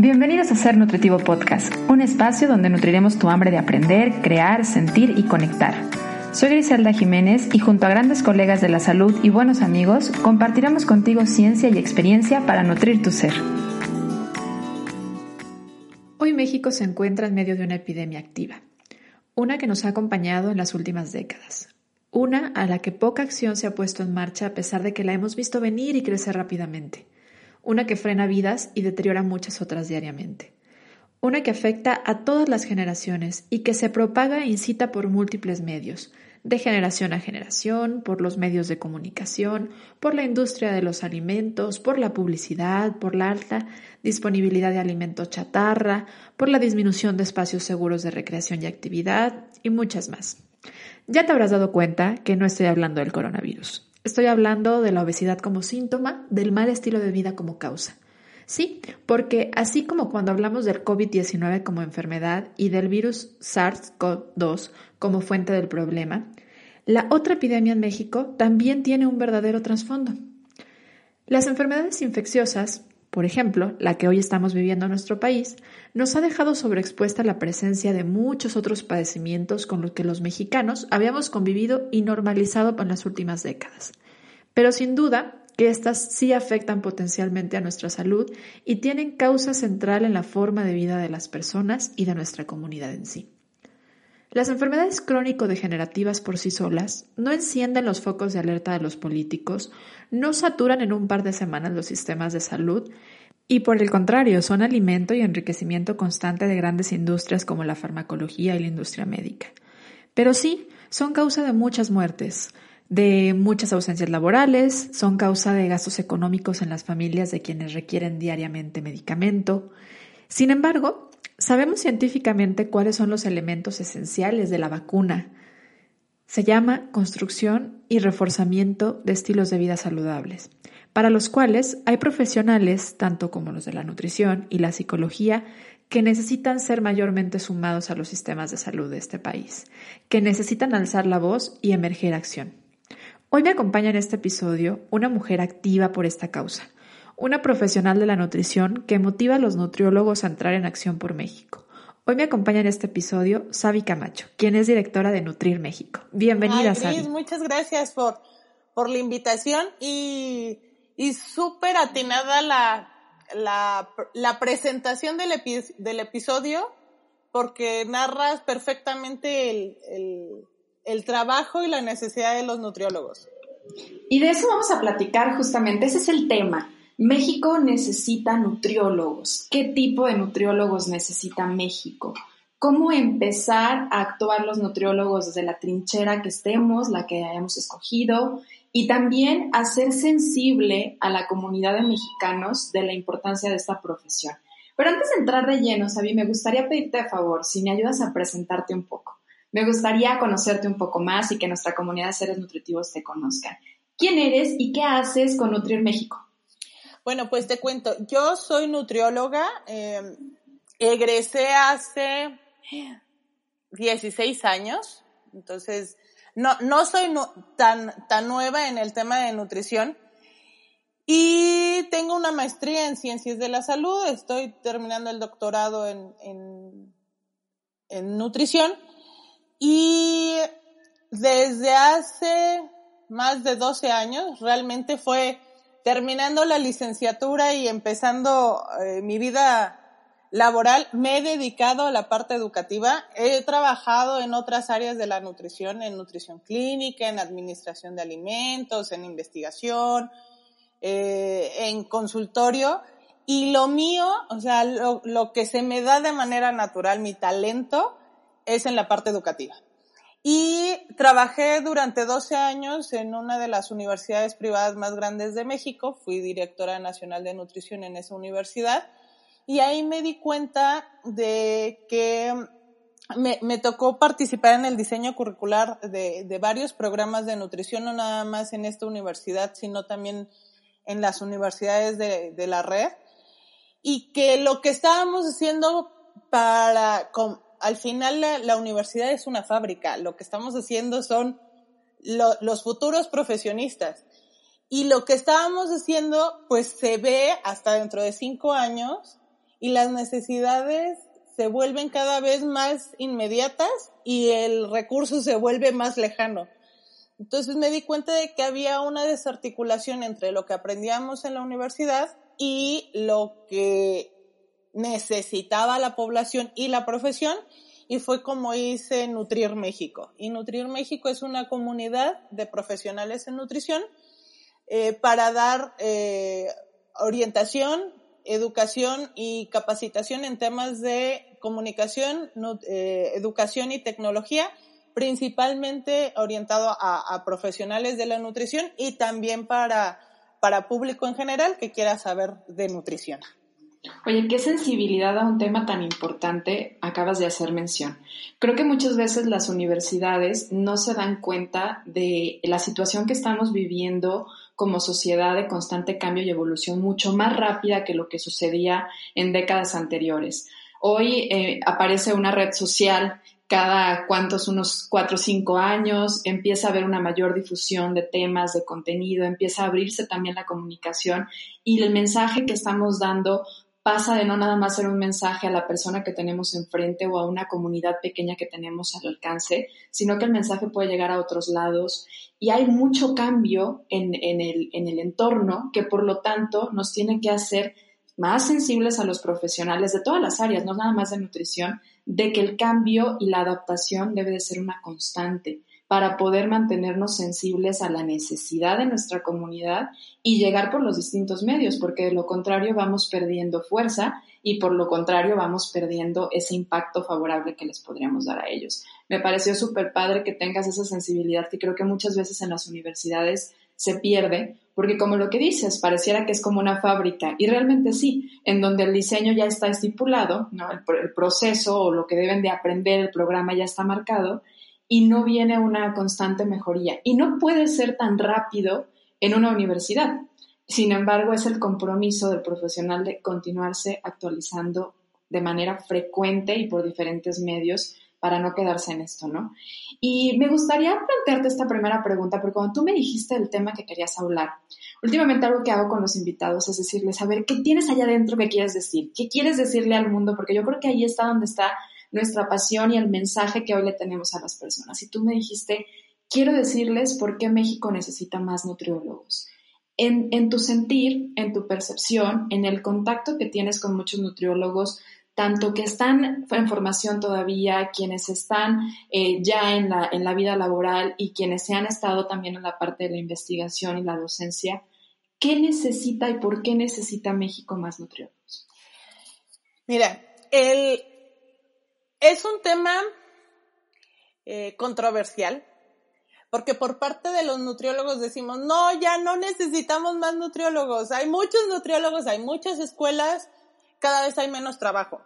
Bienvenidos a Ser Nutritivo Podcast, un espacio donde nutriremos tu hambre de aprender, crear, sentir y conectar. Soy Griselda Jiménez y junto a grandes colegas de la salud y buenos amigos, compartiremos contigo ciencia y experiencia para nutrir tu ser. Hoy México se encuentra en medio de una epidemia activa, una que nos ha acompañado en las últimas décadas, una a la que poca acción se ha puesto en marcha a pesar de que la hemos visto venir y crecer rápidamente una que frena vidas y deteriora muchas otras diariamente, una que afecta a todas las generaciones y que se propaga e incita por múltiples medios, de generación a generación, por los medios de comunicación, por la industria de los alimentos, por la publicidad, por la alta disponibilidad de alimentos chatarra, por la disminución de espacios seguros de recreación y actividad y muchas más. Ya te habrás dado cuenta que no estoy hablando del coronavirus. Estoy hablando de la obesidad como síntoma, del mal estilo de vida como causa. Sí, porque así como cuando hablamos del COVID-19 como enfermedad y del virus SARS-CoV-2 como fuente del problema, la otra epidemia en México también tiene un verdadero trasfondo. Las enfermedades infecciosas por ejemplo, la que hoy estamos viviendo en nuestro país, nos ha dejado sobreexpuesta la presencia de muchos otros padecimientos con los que los mexicanos habíamos convivido y normalizado en las últimas décadas. Pero sin duda que éstas sí afectan potencialmente a nuestra salud y tienen causa central en la forma de vida de las personas y de nuestra comunidad en sí. Las enfermedades crónico-degenerativas por sí solas no encienden los focos de alerta de los políticos, no saturan en un par de semanas los sistemas de salud y por el contrario son alimento y enriquecimiento constante de grandes industrias como la farmacología y la industria médica. Pero sí, son causa de muchas muertes, de muchas ausencias laborales, son causa de gastos económicos en las familias de quienes requieren diariamente medicamento. Sin embargo, Sabemos científicamente cuáles son los elementos esenciales de la vacuna. Se llama construcción y reforzamiento de estilos de vida saludables, para los cuales hay profesionales, tanto como los de la nutrición y la psicología, que necesitan ser mayormente sumados a los sistemas de salud de este país, que necesitan alzar la voz y emerger acción. Hoy me acompaña en este episodio una mujer activa por esta causa, una profesional de la nutrición que motiva a los nutriólogos a entrar en acción por México. Hoy me acompaña en este episodio Sabi Camacho, quien es directora de Nutrir México. Bienvenida, Sabi. Muchas gracias por, por la invitación y, y súper atinada la, la, la, presentación del, del, episodio porque narras perfectamente el, el, el trabajo y la necesidad de los nutriólogos. Y de eso vamos a platicar justamente, ese es el tema. México necesita nutriólogos. ¿Qué tipo de nutriólogos necesita México? ¿Cómo empezar a actuar los nutriólogos desde la trinchera que estemos, la que hayamos escogido? Y también hacer sensible a la comunidad de mexicanos de la importancia de esta profesión. Pero antes de entrar de lleno, Sabi, me gustaría pedirte de favor si me ayudas a presentarte un poco. Me gustaría conocerte un poco más y que nuestra comunidad de seres nutritivos te conozcan. ¿Quién eres y qué haces con Nutrir México? Bueno, pues te cuento, yo soy nutrióloga, eh, egresé hace 16 años, entonces no, no soy tan, tan nueva en el tema de nutrición y tengo una maestría en ciencias de la salud, estoy terminando el doctorado en, en, en nutrición y desde hace más de 12 años realmente fue terminando la licenciatura y empezando eh, mi vida laboral, me he dedicado a la parte educativa. He trabajado en otras áreas de la nutrición, en nutrición clínica, en administración de alimentos, en investigación, eh, en consultorio. Y lo mío, o sea, lo, lo que se me da de manera natural, mi talento, es en la parte educativa. Y trabajé durante 12 años en una de las universidades privadas más grandes de México. Fui directora nacional de nutrición en esa universidad. Y ahí me di cuenta de que me, me tocó participar en el diseño curricular de, de, varios programas de nutrición, no nada más en esta universidad, sino también en las universidades de, de la red. Y que lo que estábamos haciendo para, al final la, universidad es una fábrica, lo que estamos haciendo son los futuros profesionistas. Y lo que estábamos haciendo, pues se ve hasta dentro de cinco años y las necesidades se vuelven cada vez más inmediatas y el recurso se vuelve más lejano. Entonces me di cuenta de que había una desarticulación entre lo que aprendíamos en la universidad y lo que necesitaba la población y la profesión y fue como hice Nutrir México. Y Nutrir México es una comunidad de profesionales en nutrición eh, para dar eh, orientación, educación y capacitación en temas de comunicación, eh, educación y tecnología, principalmente orientado a, a, profesionales de la nutrición y también para, para público en general que quiera saber de nutrición. Oye, qué sensibilidad a un tema tan importante acabas de hacer mención. Creo que muchas veces las universidades no se dan cuenta de la situación que estamos viviendo como sociedad de constante cambio y evolución mucho más rápida que lo que sucedía en décadas anteriores. Hoy eh, aparece una red social cada cuantos, unos cuatro o cinco años, empieza a haber una mayor difusión de temas, de contenido, empieza a abrirse también la comunicación y el mensaje que estamos dando pasa de no nada más ser un mensaje a la persona que tenemos enfrente o a una comunidad pequeña que tenemos al alcance, sino que el mensaje puede llegar a otros lados. Y hay mucho cambio en, el, en el entorno que por lo tanto nos tiene que hacer más sensibles a los profesionales de todas las áreas, no nada más de nutrición, de que el cambio y la adaptación debe de ser una constante para poder mantenernos sensibles a la necesidad de nuestra comunidad y llegar por los distintos medios, porque de lo contrario vamos perdiendo fuerza y por lo contrario vamos perdiendo ese impacto favorable que les podríamos dar a ellos. Me pareció súper padre que tengas esa sensibilidad que creo que muchas veces en las universidades se pierde, porque como lo que dices, pareciera que es como una fábrica, y realmente sí, en donde el diseño ya está estipulado, ¿no? el, el proceso o lo que deben de aprender, el programa ya está marcado, y no viene una constante mejoría. Y no puede ser tan rápido en una universidad. Sin embargo, es el compromiso del profesional de continuarse actualizando de manera frecuente y por diferentes medios para no quedarse en esto, ¿no? Y me gustaría plantearte esta primera pregunta, porque cuando tú me dijiste el tema que querías hablar, últimamente algo que hago con los invitados es decirles, a ver, ¿qué tienes allá adentro que quieres decir? ¿Qué quieres decirle al mundo? Porque yo creo que ahí está donde está nuestra pasión y el mensaje que hoy le tenemos a las personas. Y tú me dijiste, quiero decirles por qué México necesita más nutriólogos. En, en, tu sentir, en tu percepción, en el contacto que tienes con muchos nutriólogos, tanto que están en formación todavía, quienes están eh, ya en la, en la vida laboral y quienes se han estado también en la parte de la investigación y la docencia, ¿qué necesita y por qué necesita México más nutriólogos? Mira, el, es un tema eh, controversial, porque por parte de los nutriólogos decimos, no, ya no necesitamos más nutriólogos, hay muchos nutriólogos, hay muchas escuelas, cada vez hay menos trabajo.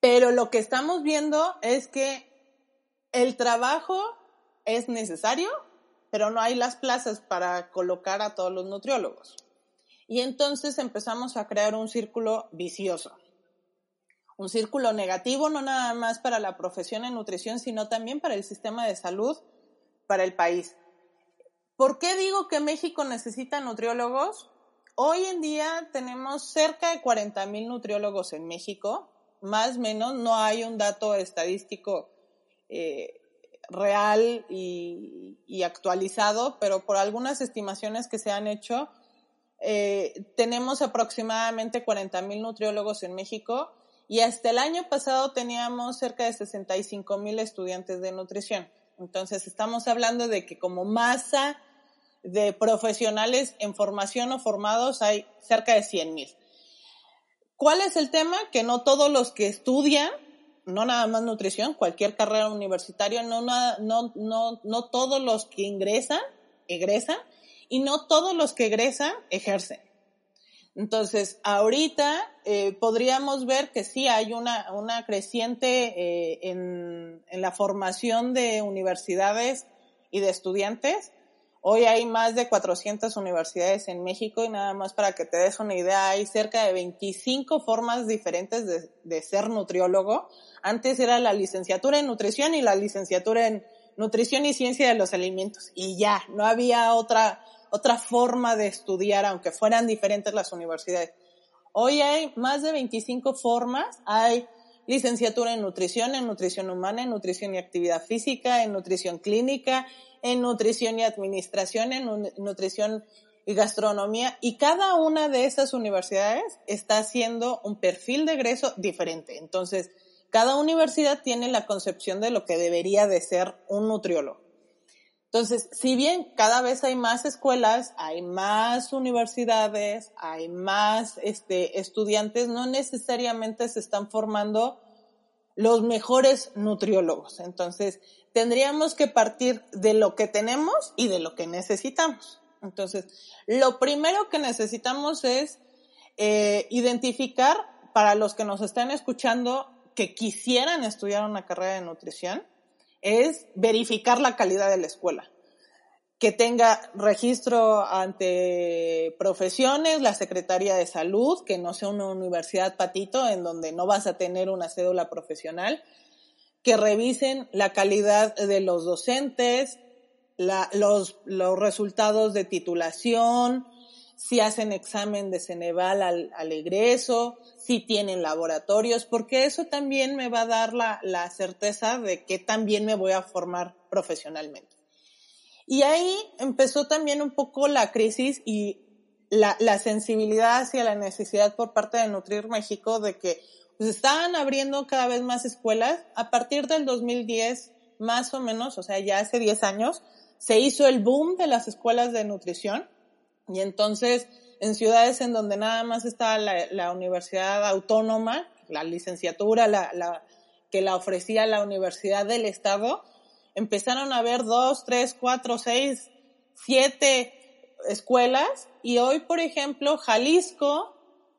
Pero lo que estamos viendo es que el trabajo es necesario, pero no hay las plazas para colocar a todos los nutriólogos. Y entonces empezamos a crear un círculo vicioso un círculo negativo, no nada más para la profesión en nutrición, sino también para el sistema de salud, para el país. ¿Por qué digo que México necesita nutriólogos? Hoy en día tenemos cerca de 40 mil nutriólogos en México, más o menos, no hay un dato estadístico eh, real y, actualizado, pero por algunas estimaciones que se han hecho, eh, tenemos aproximadamente 40 mil nutriólogos en México y hasta el año pasado teníamos cerca de 65 mil estudiantes de nutrición. Entonces estamos hablando de que como masa de profesionales en formación o formados hay cerca de 100 mil. ¿Cuál es el tema? Que no todos los que estudian, no nada más nutrición, cualquier carrera universitaria, no, no, no, no todos los que ingresan, egresan, y no todos los que egresan ejercen. Entonces, ahorita eh, podríamos ver que sí hay una, una creciente eh, en, en, la formación de universidades y de estudiantes. Hoy hay más de 400 universidades en México y nada más para que te des una idea, hay cerca de 25 formas diferentes de, de ser nutriólogo. Antes era la licenciatura en nutrición y la licenciatura en nutrición y ciencia de los alimentos. Y ya, no había otra otra forma de estudiar, aunque fueran diferentes las universidades. Hoy hay más de 25 formas. Hay licenciatura en nutrición, en nutrición humana, en nutrición y actividad física, en nutrición clínica, en nutrición y administración, en nutrición y gastronomía. Y cada una de esas universidades está haciendo un perfil de egreso diferente. Entonces, cada universidad tiene la concepción de lo que debería de ser un nutriólogo. Entonces, si bien cada vez hay más escuelas, hay más universidades, hay más este, estudiantes, no necesariamente se están formando los mejores nutriólogos. Entonces, tendríamos que partir de lo que tenemos y de lo que necesitamos. Entonces, lo primero que necesitamos es eh, identificar para los que nos están escuchando que quisieran estudiar una carrera de nutrición, es verificar la calidad de la escuela. Que tenga registro ante profesiones, la Secretaría de Salud, que no sea una universidad patito en donde no vas a tener una cédula profesional, que revisen la calidad de los docentes, los, resultados de titulación, si hacen examen de Ceneval al, al egreso, si tienen laboratorios, porque eso también me va a dar la, la certeza de que también me voy a formar profesionalmente. Y ahí empezó también un poco la crisis y la, la sensibilidad hacia la necesidad por parte de Nutrir México de que pues, estaban abriendo cada vez más escuelas. A partir del 2010, más o menos, o sea, ya hace 10 años, se hizo el boom de las escuelas de nutrición y entonces, en ciudades en donde nada más está la, universidad autónoma, la licenciatura, la, la, que la ofrecía la Universidad del Estado, empezaron a haber dos, tres, cuatro, seis, siete escuelas y hoy, por ejemplo, Jalisco,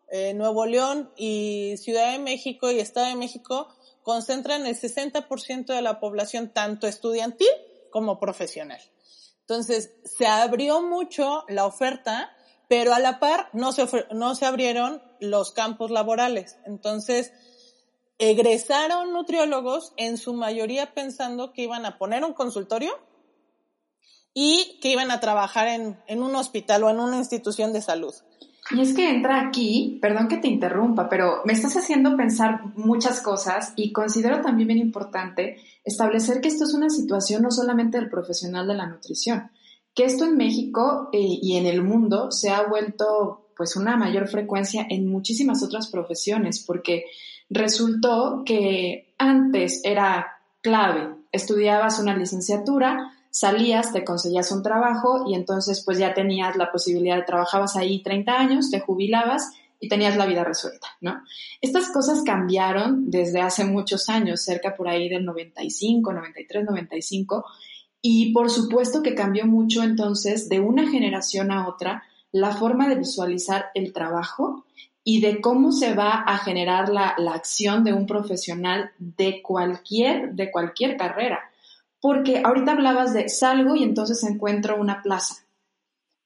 eh, Nuevo León y Ciudad de México y Estado de México concentran el 60% de la población tanto estudiantil como profesional. Entonces, se abrió mucho la oferta, pero a la par no se, no se abrieron los campos laborales. Entonces, egresaron nutriólogos en su mayoría pensando que iban a poner un consultorio y que iban a trabajar en, en un hospital o en una institución de salud. Y es que entra aquí, perdón que te interrumpa, pero me estás haciendo pensar muchas cosas y considero también bien importante establecer que esto es una situación no solamente del profesional de la nutrición, que esto en México eh, y en el mundo se ha vuelto pues una mayor frecuencia en muchísimas otras profesiones, porque resultó que antes era clave, estudiabas una licenciatura, salías, te conseguías un trabajo y entonces pues ya tenías la posibilidad de trabajabas ahí 30 años, te jubilabas y tenías la vida resuelta, ¿no? Estas cosas cambiaron desde hace muchos años, cerca por ahí del 95, 93, 95, y por supuesto que cambió mucho entonces de una generación a otra la forma de visualizar el trabajo y de cómo se va a generar la, la acción de un profesional de cualquier, de cualquier carrera porque ahorita hablabas de salgo y entonces encuentro una plaza.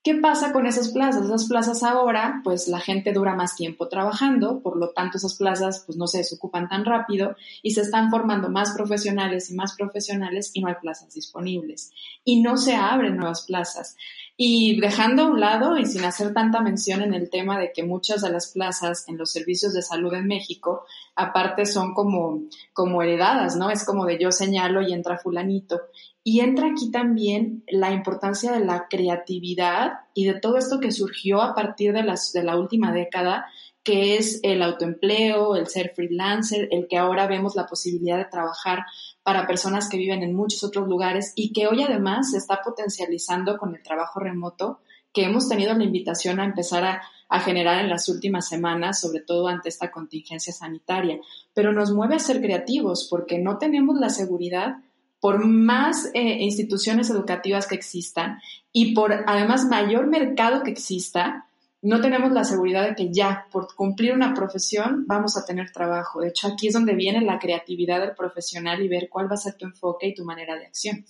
¿Qué pasa con esas plazas? Esas plazas ahora, pues la gente dura más tiempo trabajando, por lo tanto esas plazas pues no se desocupan tan rápido y se están formando más profesionales y más profesionales y no hay plazas disponibles. Y no se abren nuevas plazas. Y dejando a un lado y sin hacer tanta mención en el tema de que muchas de las plazas en los servicios de salud en México, aparte son como, como heredadas, ¿no? Es como de yo señalo y entra fulanito. Y entra aquí también la importancia de la creatividad y de todo esto que surgió a partir de, las, de la última década, que es el autoempleo, el ser freelancer, el que ahora vemos la posibilidad de trabajar para personas que viven en muchos otros lugares y que hoy además se está potencializando con el trabajo remoto que hemos tenido la invitación a empezar a, generar en las últimas semanas, sobre todo ante esta contingencia sanitaria. Pero nos mueve a ser creativos porque no tenemos la seguridad por más eh, instituciones educativas que existan y por además mayor mercado que exista, no tenemos la seguridad de que ya por cumplir una profesión vamos a tener trabajo. De hecho, aquí es donde viene la creatividad del profesional y ver cuál va a ser tu enfoque y tu manera de acción.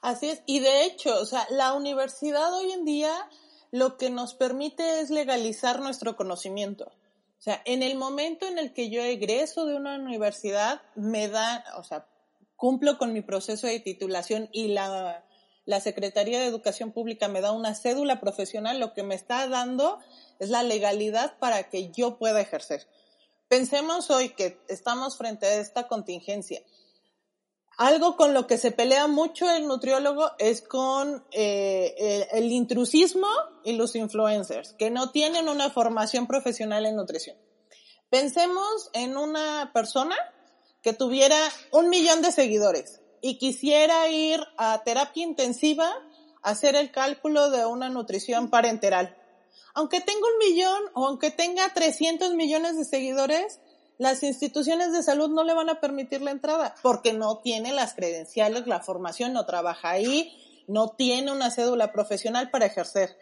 Así es, y de hecho, o sea, la universidad hoy en día lo que nos permite es legalizar nuestro conocimiento. O sea, en el momento en el que yo egreso de una universidad, me da, o sea, cumplo con mi proceso de titulación y la la Secretaría de Educación Pública me da una cédula profesional, lo que me está dando es la legalidad para que yo pueda ejercer. Pensemos hoy que estamos frente a esta contingencia. Algo con lo que se pelea mucho el nutriólogo es con eh, el, el intrusismo y los influencers, que no tienen una formación profesional en nutrición. Pensemos en una persona que tuviera un millón de seguidores y quisiera ir a terapia intensiva a hacer el cálculo de una nutrición parenteral. Aunque tenga un millón o aunque tenga 300 millones de seguidores, las instituciones de salud no le van a permitir la entrada porque no tiene las credenciales, la formación, no trabaja ahí, no tiene una cédula profesional para ejercer.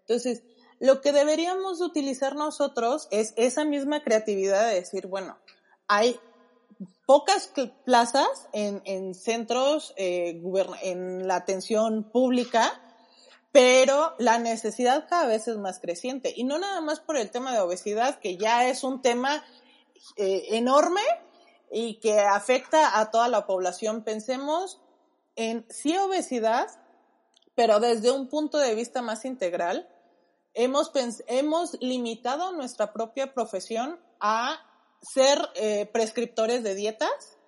Entonces, lo que deberíamos utilizar nosotros es esa misma creatividad de decir, bueno, hay pocas plazas en, en centros, eh, en la atención pública, pero la necesidad cada vez es más creciente. Y no nada más por el tema de obesidad, que ya es un tema eh, enorme y que afecta a toda la población. Pensemos en sí obesidad, pero desde un punto de vista más integral. Hemos, hemos limitado nuestra propia profesión a ser eh, prescriptores de dietas,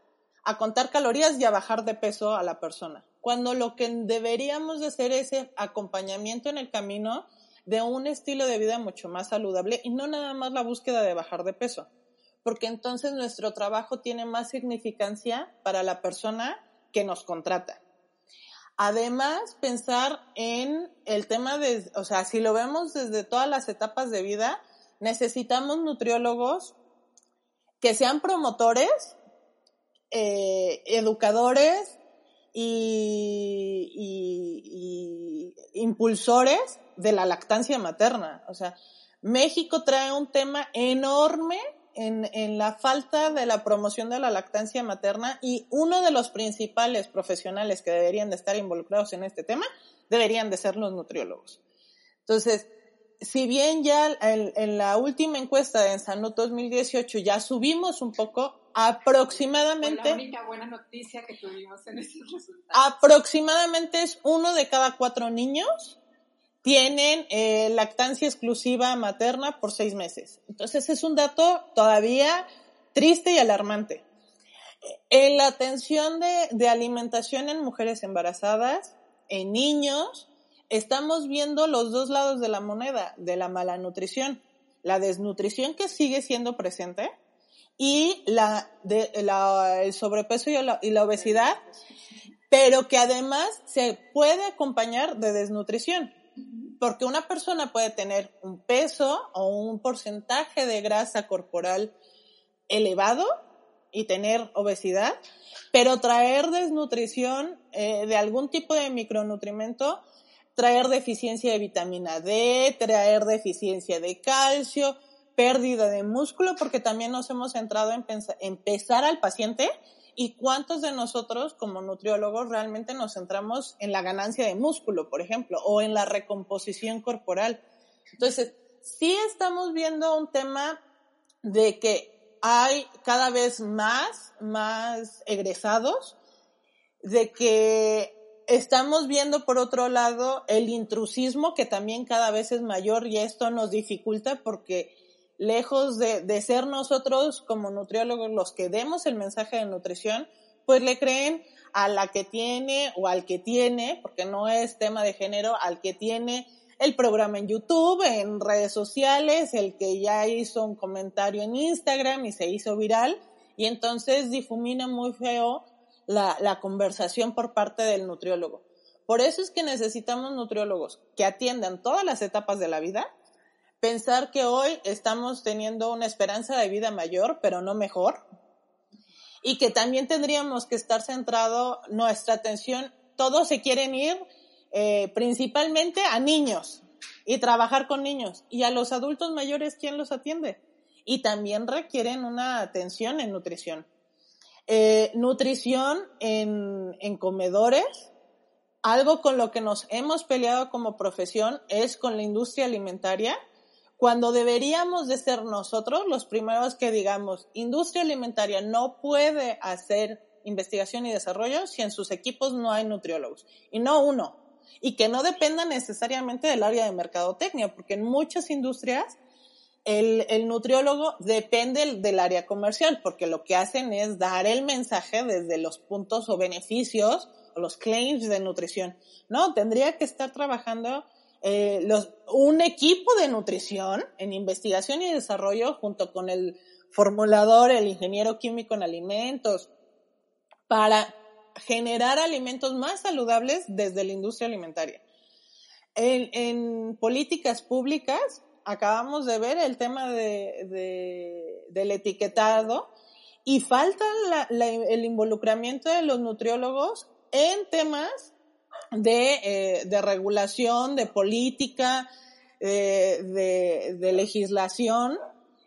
a contar calorías y a bajar de peso a la persona. Cuando lo que deberíamos de hacer es acompañamiento en el camino de un estilo de vida mucho más saludable y no nada más la búsqueda de bajar de peso, porque entonces nuestro trabajo tiene más significancia para la persona que nos contrata. Además, pensar en el tema de, o sea, si lo vemos desde todas las etapas de vida, necesitamos nutriólogos que sean promotores, eh, educadores y, y, impulsores de la lactancia materna. O sea, México trae un tema enorme en, en, la falta de la promoción de la lactancia materna y uno de los principales profesionales que deberían de estar involucrados en este tema deberían de ser los nutriólogos. Entonces, si bien ya en, la última encuesta de Ensanud 2018 ya subimos un poco, aproximadamente... la única buena noticia que tuvimos en estos resultados. Aproximadamente es uno de cada cuatro niños tienen eh, lactancia exclusiva materna por seis meses. Entonces es un dato todavía triste y alarmante. En la atención de, de alimentación en mujeres embarazadas, en niños, estamos viendo los dos lados de la moneda, de la mala nutrición. La desnutrición que sigue siendo presente y la, de, la el sobrepeso y la, obesidad, pero que además se puede acompañar de desnutrición. Porque una persona puede tener un peso o un porcentaje de grasa corporal elevado y tener obesidad, pero traer desnutrición eh, de algún tipo de micronutrimento traer deficiencia de vitamina D, traer deficiencia de calcio, pérdida de músculo, porque también nos hemos centrado en, pesar al paciente y cuántos de nosotros como nutriólogos realmente nos centramos en la ganancia de músculo, por ejemplo, o en la recomposición corporal. Entonces, sí estamos viendo un tema de que hay cada vez más, más egresados, de que estamos viendo por otro lado el intrusismo que también cada vez es mayor y esto nos dificulta porque lejos de, ser nosotros como nutriólogos los que demos el mensaje de nutrición, pues le creen a la que tiene o al que tiene, porque no es tema de género, al que tiene el programa en YouTube, en redes sociales, el que ya hizo un comentario en Instagram y se hizo viral, y entonces difumina muy feo la, conversación por parte del nutriólogo. Por eso es que necesitamos nutriólogos que atiendan todas las etapas de la vida. Pensar que hoy estamos teniendo una esperanza de vida mayor, pero no mejor. Y que también tendríamos que estar centrado nuestra atención. Todos se quieren ir eh, principalmente a niños y trabajar con niños. Y a los adultos mayores, ¿quién los atiende? Y también requieren una atención en nutrición. Eh, nutrición en, en comedores, algo con lo que nos hemos peleado como profesión es con la industria alimentaria, cuando deberíamos de ser nosotros los primeros que digamos, industria alimentaria no puede hacer investigación y desarrollo si en sus equipos no hay nutriólogos. Y no uno, y que no dependa necesariamente del área de mercadotecnia, porque en muchas industrias el, nutriólogo depende del área comercial, porque lo que hacen es dar el mensaje desde los puntos o beneficios o los claims de nutrición. No, tendría que estar trabajando eh, un equipo de nutrición en investigación y desarrollo junto con el formulador, el ingeniero químico en alimentos, para generar alimentos más saludables desde la industria alimentaria. En, en políticas públicas, acabamos de ver el tema de, de, del etiquetado y falta la, la, el involucramiento de los nutriólogos en temas de, eh, de regulación, de política, eh, de, de, legislación,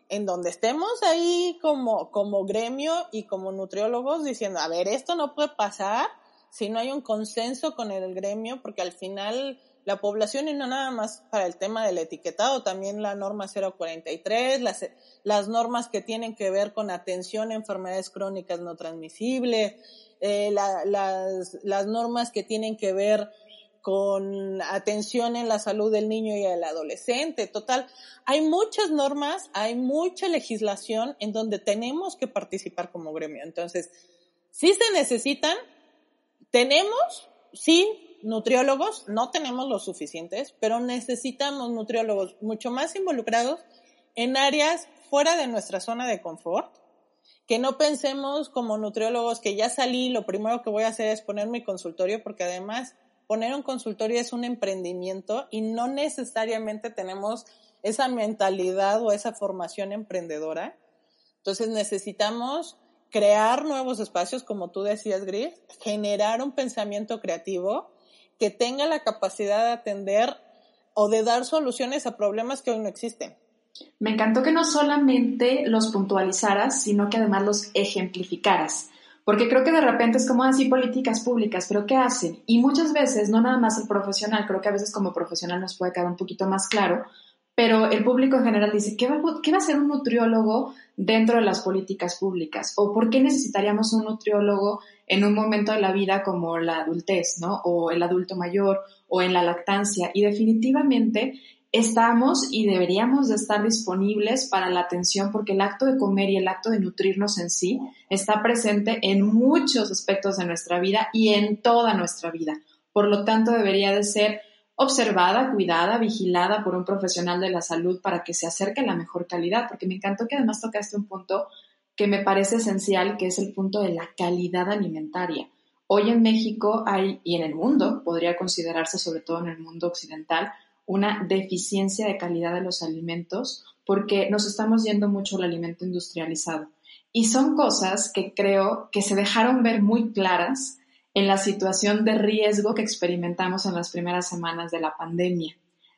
en donde estemos ahí como, como gremio y como nutriólogos diciendo, a ver, esto no puede pasar si no hay un consenso con el gremio, porque al final la población y no nada más para el tema del etiquetado, también la norma 043, las, las normas que tienen que ver con atención a enfermedades crónicas no transmisibles, eh, la, las, las normas que tienen que ver con atención en la salud del niño y del adolescente. Total, hay muchas normas, hay mucha legislación en donde tenemos que participar como gremio. Entonces, sí se necesitan, tenemos, sí, nutriólogos, no tenemos los suficientes, pero necesitamos nutriólogos mucho más involucrados en áreas fuera de nuestra zona de confort que no pensemos como nutriólogos que ya salí, lo primero que voy a hacer es poner mi consultorio, porque además poner un consultorio es un emprendimiento y no necesariamente tenemos esa mentalidad o esa formación emprendedora. Entonces necesitamos crear nuevos espacios, como tú decías, Gris, generar un pensamiento creativo que tenga la capacidad de atender o de dar soluciones a problemas que hoy no existen. Me encantó que no solamente los puntualizaras, sino que además los ejemplificaras. Porque creo que de repente es como así políticas públicas, pero ¿qué hacen? Y muchas veces, no nada más el profesional, creo que a veces como profesional nos puede quedar un poquito más claro, pero el público en general dice, ¿qué va, ¿qué va a hacer un nutriólogo dentro de las políticas públicas? ¿O por qué necesitaríamos un nutriólogo en un momento de la vida como la adultez, ¿no? O el adulto mayor, o en la lactancia. Y definitivamente estamos y deberíamos de estar disponibles para la atención porque el acto de comer y el acto de nutrirnos en sí está presente en muchos aspectos de nuestra vida y en toda nuestra vida. Por lo tanto, debería de ser observada, cuidada, vigilada por un profesional de la salud para que se acerque a la mejor calidad, porque me encantó que además tocaste un punto que me parece esencial, que es el punto de la calidad alimentaria. Hoy en México hay, y en el mundo, podría considerarse sobre todo en el mundo occidental, una deficiencia de calidad de los alimentos porque nos estamos yendo mucho al alimento industrializado. Y son cosas que creo que se dejaron ver muy claras en la situación de riesgo que experimentamos en las primeras semanas de la pandemia.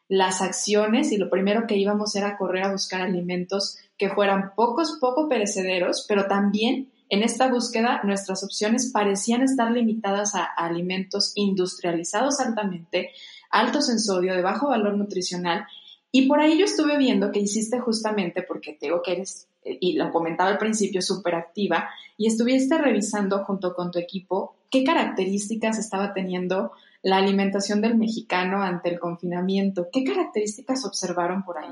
Las acciones y lo primero que íbamos era correr a buscar alimentos que fueran pocos, poco perecederos, pero también en esta búsqueda nuestras opciones parecían estar limitadas a, alimentos industrializados altamente altos en sodio, de bajo valor nutricional. Y por ahí yo estuve viendo que hiciste justamente, porque te digo que eres, y lo comentaba al principio, súper activa, y estuviste revisando junto con tu equipo qué características estaba teniendo la alimentación del mexicano ante el confinamiento. ¿Qué características observaron por ahí?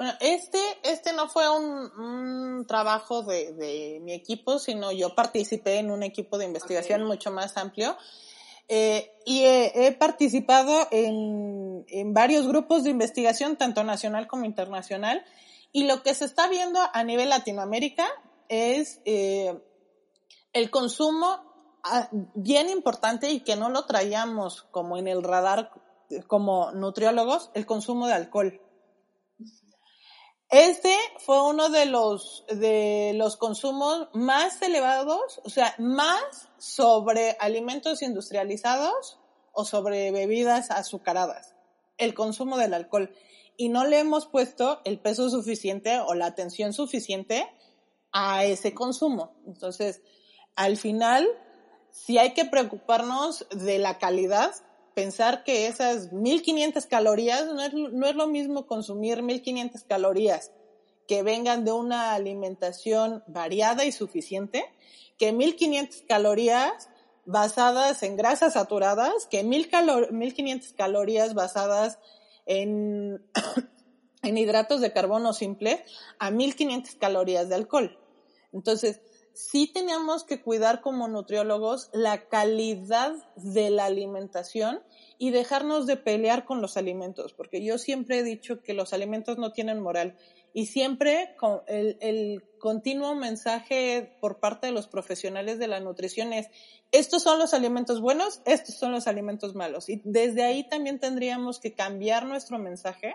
Bueno, este, este no fue un, un trabajo de, de, mi equipo, sino yo participé en un equipo de investigación okay. mucho más amplio eh, y he, he participado en, en, varios grupos de investigación, tanto nacional como internacional, y lo que se está viendo a nivel Latinoamérica es eh, el consumo ah, bien importante y que no lo traíamos como en el radar como nutriólogos, el consumo de alcohol. Este fue uno de los, de los consumos más elevados, o sea, más sobre alimentos industrializados o sobre bebidas azucaradas. El consumo del alcohol. Y no le hemos puesto el peso suficiente o la atención suficiente a ese consumo. Entonces, al final, si hay que preocuparnos de la calidad, pensar que esas 1500 calorías no es, no es lo mismo consumir 1500 calorías que vengan de una alimentación variada y suficiente que 1500 calorías basadas en grasas saturadas que mil 1500 calorías basadas en, en hidratos de carbono simple a 1500 calorías de alcohol. Entonces, sí tenemos que cuidar como nutriólogos la calidad de la alimentación y dejarnos de pelear con los alimentos, porque yo siempre he dicho que los alimentos no tienen moral y siempre el, el continuo mensaje por parte de los profesionales de la nutrición es, estos son los alimentos buenos, estos son los alimentos malos. Y desde ahí también tendríamos que cambiar nuestro mensaje,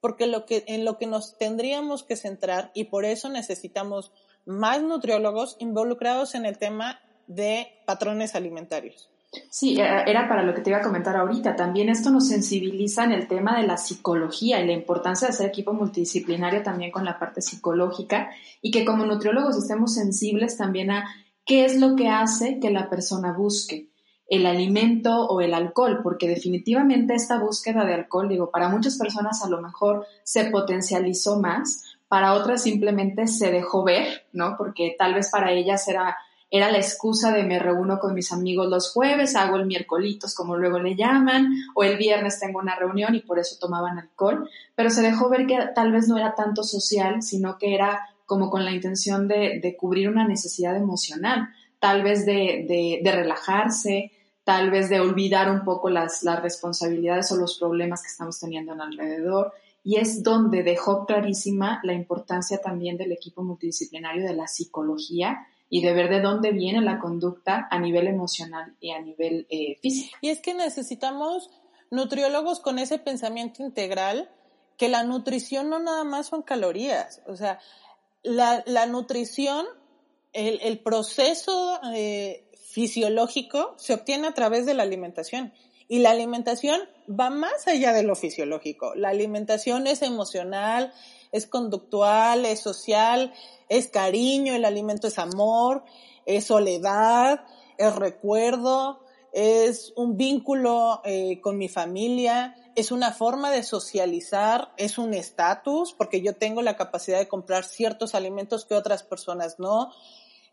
porque lo que, en lo que nos tendríamos que centrar, y por eso necesitamos más nutriólogos involucrados en el tema de patrones alimentarios. Sí, era para lo que te iba a comentar ahorita. También esto nos sensibiliza en el tema de la psicología y la importancia de ser equipo multidisciplinario también con la parte psicológica y que como nutriólogos estemos sensibles también a qué es lo que hace que la persona busque el alimento o el alcohol, porque definitivamente esta búsqueda de alcohol, digo, para muchas personas a lo mejor se potencializó más, para otras simplemente se dejó ver, ¿no? Porque tal vez para ellas era, era la excusa de me reúno con mis amigos los jueves, hago el miércolitos como luego le llaman, o el viernes tengo una reunión y por eso tomaban alcohol, pero se dejó ver que tal vez no era tanto social, sino que era como con la intención de, de cubrir una necesidad emocional, tal vez de, de, de relajarse, tal vez de olvidar un poco las, las responsabilidades o los problemas que estamos teniendo en alrededor y es donde dejó clarísima la importancia también del equipo multidisciplinario de la psicología y de ver de dónde viene la conducta a nivel emocional y a nivel eh, físico. Y es que necesitamos nutriólogos con ese pensamiento integral que la nutrición no nada más son calorías, o sea, la, nutrición, el, el proceso eh, fisiológico se obtiene a través de la alimentación y la alimentación va más allá de lo fisiológico. La alimentación es emocional, es conductual, es social, es cariño, el alimento es amor, es soledad, es recuerdo, es un vínculo eh, con mi familia, es una forma de socializar, es un estatus, porque yo tengo la capacidad de comprar ciertos alimentos que otras personas no.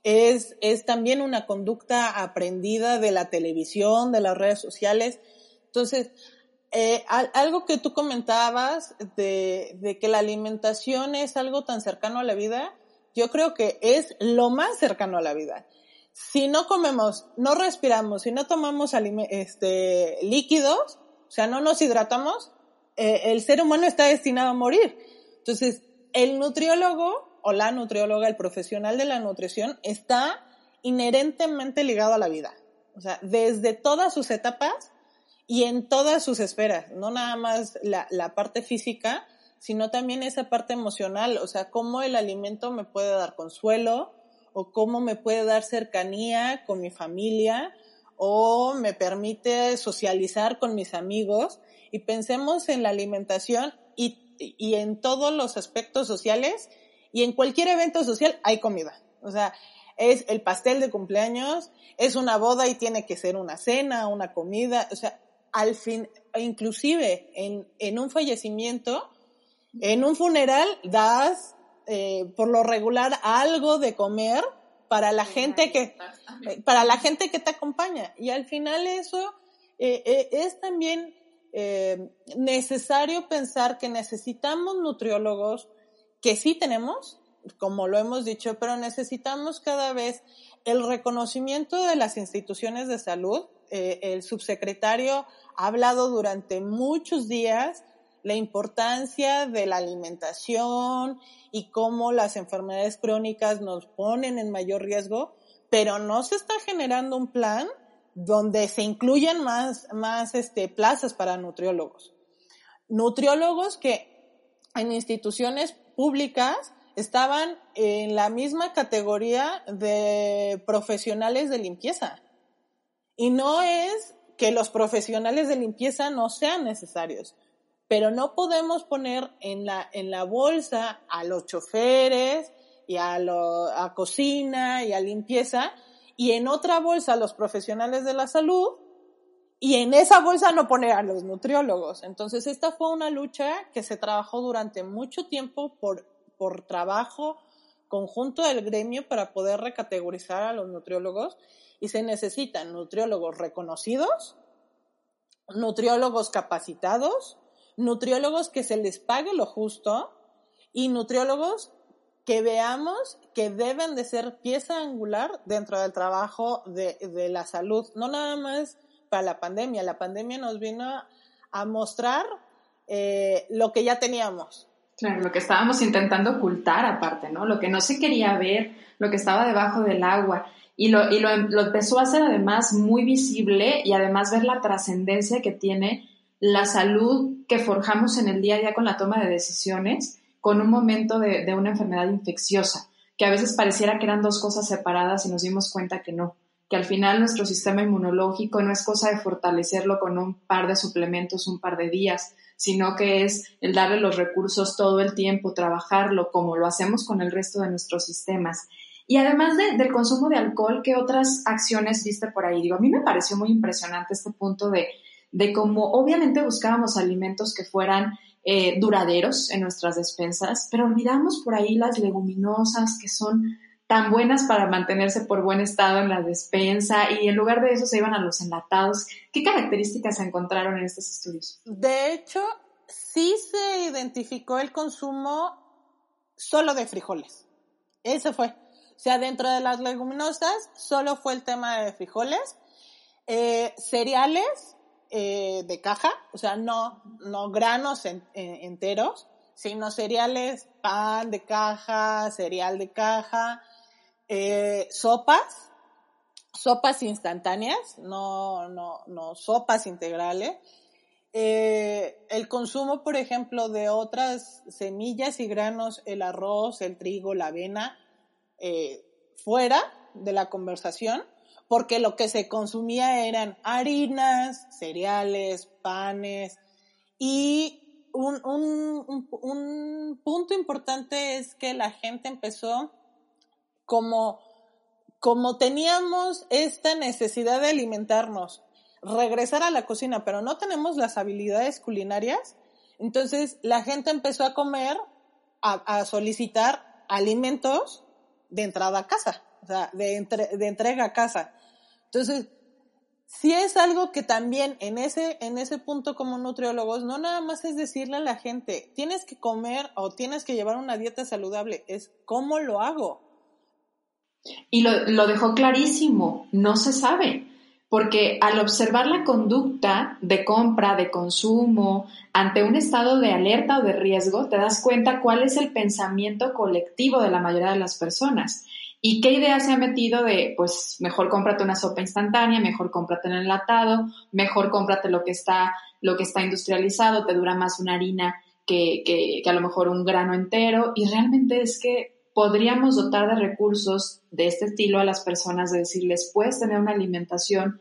Es, es también una conducta aprendida de la televisión, de las redes sociales. Entonces, eh, algo que tú comentabas de, de que la alimentación es algo tan cercano a la vida, yo creo que es lo más cercano a la vida. Si no comemos, no respiramos, si no tomamos este, líquidos, o sea, no nos hidratamos, eh, el ser humano está destinado a morir. Entonces, el nutriólogo o la nutrióloga, el profesional de la nutrición, está inherentemente ligado a la vida. O sea, desde todas sus etapas y en todas sus esferas, no nada más la, parte física, sino también esa parte emocional, o sea, cómo el alimento me puede dar consuelo o cómo me puede dar cercanía con mi familia o me permite socializar con mis amigos y pensemos en la alimentación y en todos los aspectos sociales y en cualquier evento social hay comida. O sea, es el pastel de cumpleaños, es una boda y tiene que ser una cena, una comida, o sea, al fin, inclusive en, en un fallecimiento, en un funeral das eh, por lo regular algo de comer para la gente que eh, para la gente que te acompaña y al final eso eh, es también necesario pensar que necesitamos nutriólogos que sí tenemos como lo hemos dicho pero necesitamos cada vez el reconocimiento de las instituciones de salud el subsecretario ha hablado durante muchos días la importancia de la alimentación y cómo las enfermedades crónicas nos ponen en mayor riesgo, pero no se está generando un plan donde se incluyan más, más este, plazas para nutriólogos. Nutriólogos que en instituciones públicas estaban en la misma categoría de profesionales de limpieza. Y no es que los profesionales de limpieza no sean necesarios, pero no podemos poner en la, en la bolsa a los choferes y a, lo, a cocina y a limpieza y en otra bolsa a los profesionales de la salud y en esa bolsa no poner a los nutriólogos. Entonces esta fue una lucha que se trabajó durante mucho tiempo por, por trabajo conjunto del gremio para poder recategorizar a los nutriólogos y se necesitan nutriólogos reconocidos, nutriólogos capacitados, nutriólogos que se les pague lo justo y nutriólogos que veamos que deben de ser pieza angular dentro del trabajo de, de la salud, no nada más para la pandemia. La pandemia nos vino a mostrar eh, lo que ya teníamos. Claro, lo que estábamos intentando ocultar aparte, ¿no? Lo que no se quería ver, lo que estaba debajo del agua. Y, lo, y lo, lo empezó a hacer además muy visible y además ver la trascendencia que tiene la salud que forjamos en el día a día con la toma de decisiones con un momento de, una enfermedad infecciosa, que a veces pareciera que eran dos cosas separadas y nos dimos cuenta que no, que al final nuestro sistema inmunológico no es cosa de fortalecerlo con un par de suplementos, un par de días, sino que es el darle los recursos todo el tiempo, trabajarlo como lo hacemos con el resto de nuestros sistemas. Y además de, del consumo de alcohol, ¿qué otras acciones viste por ahí? Digo, a mí me pareció muy impresionante este punto de, de cómo obviamente buscábamos alimentos que fueran eh, duraderos en nuestras despensas, pero olvidamos por ahí las leguminosas que son tan buenas para mantenerse por buen estado en la despensa y en lugar de eso se iban a los enlatados. ¿Qué características se encontraron en estos estudios? De hecho, sí se identificó el consumo solo de frijoles. Eso fue. O sea, dentro de las leguminosas solo fue el tema de frijoles. Eh, cereales eh, de caja, o sea, no, no granos en, en, enteros, sino cereales, pan de caja, cereal de caja, eh, sopas, sopas instantáneas, no, no, no sopas integrales. Eh, el consumo, por ejemplo, de otras semillas y granos, el arroz, el trigo, la avena, eh, fuera de la conversación porque lo que se consumía eran harinas, cereales, panes y un, un, un, punto importante es que la gente empezó como, como teníamos esta necesidad de alimentarnos, regresar a la cocina, pero no tenemos las habilidades culinarias, entonces la gente empezó a comer, a, solicitar alimentos de entrada a casa, o sea, de, entre, de entrega a casa. Entonces, si es algo que también en ese, en ese punto como nutriólogos, no nada más es decirle a la gente, tienes que comer o tienes que llevar una dieta saludable, es cómo lo hago. Y lo, dejó clarísimo, no se sabe, porque al observar la conducta de compra, de consumo, ante un estado de alerta o de riesgo, te das cuenta cuál es el pensamiento colectivo de la mayoría de las personas. ¿Y qué idea se ha metido de, pues, mejor cómprate una sopa instantánea, mejor cómprate un enlatado, mejor cómprate lo que está, lo que está industrializado, te dura más una harina que, que a lo mejor un grano entero? Y realmente es que podríamos dotar de recursos de este estilo a las personas, de decirles, puedes tener una alimentación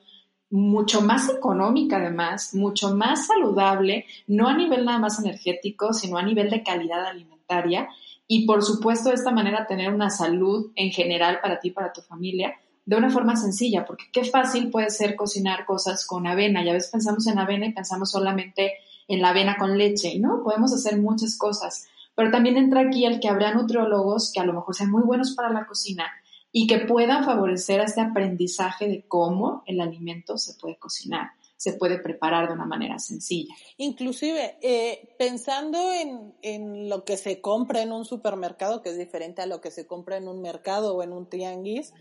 mucho más económica además, mucho más saludable, no a nivel nada más energético, sino a nivel de calidad alimentaria y por supuesto de esta manera tener una salud en general para ti, para tu familia, de una forma sencilla, porque qué fácil puede ser cocinar cosas con avena. Ya ves, pensamos en avena y pensamos solamente en la avena con leche, y no, podemos hacer muchas cosas. Pero también entra aquí el que habrá nutriólogos que a lo mejor sean muy buenos para la cocina y que puedan favorecer este aprendizaje de cómo el alimento se puede cocinar se puede preparar de una manera sencilla. Inclusive, eh, pensando en, en, lo que se compra en un supermercado, que es diferente a lo que se compra en un mercado o en un tianguis,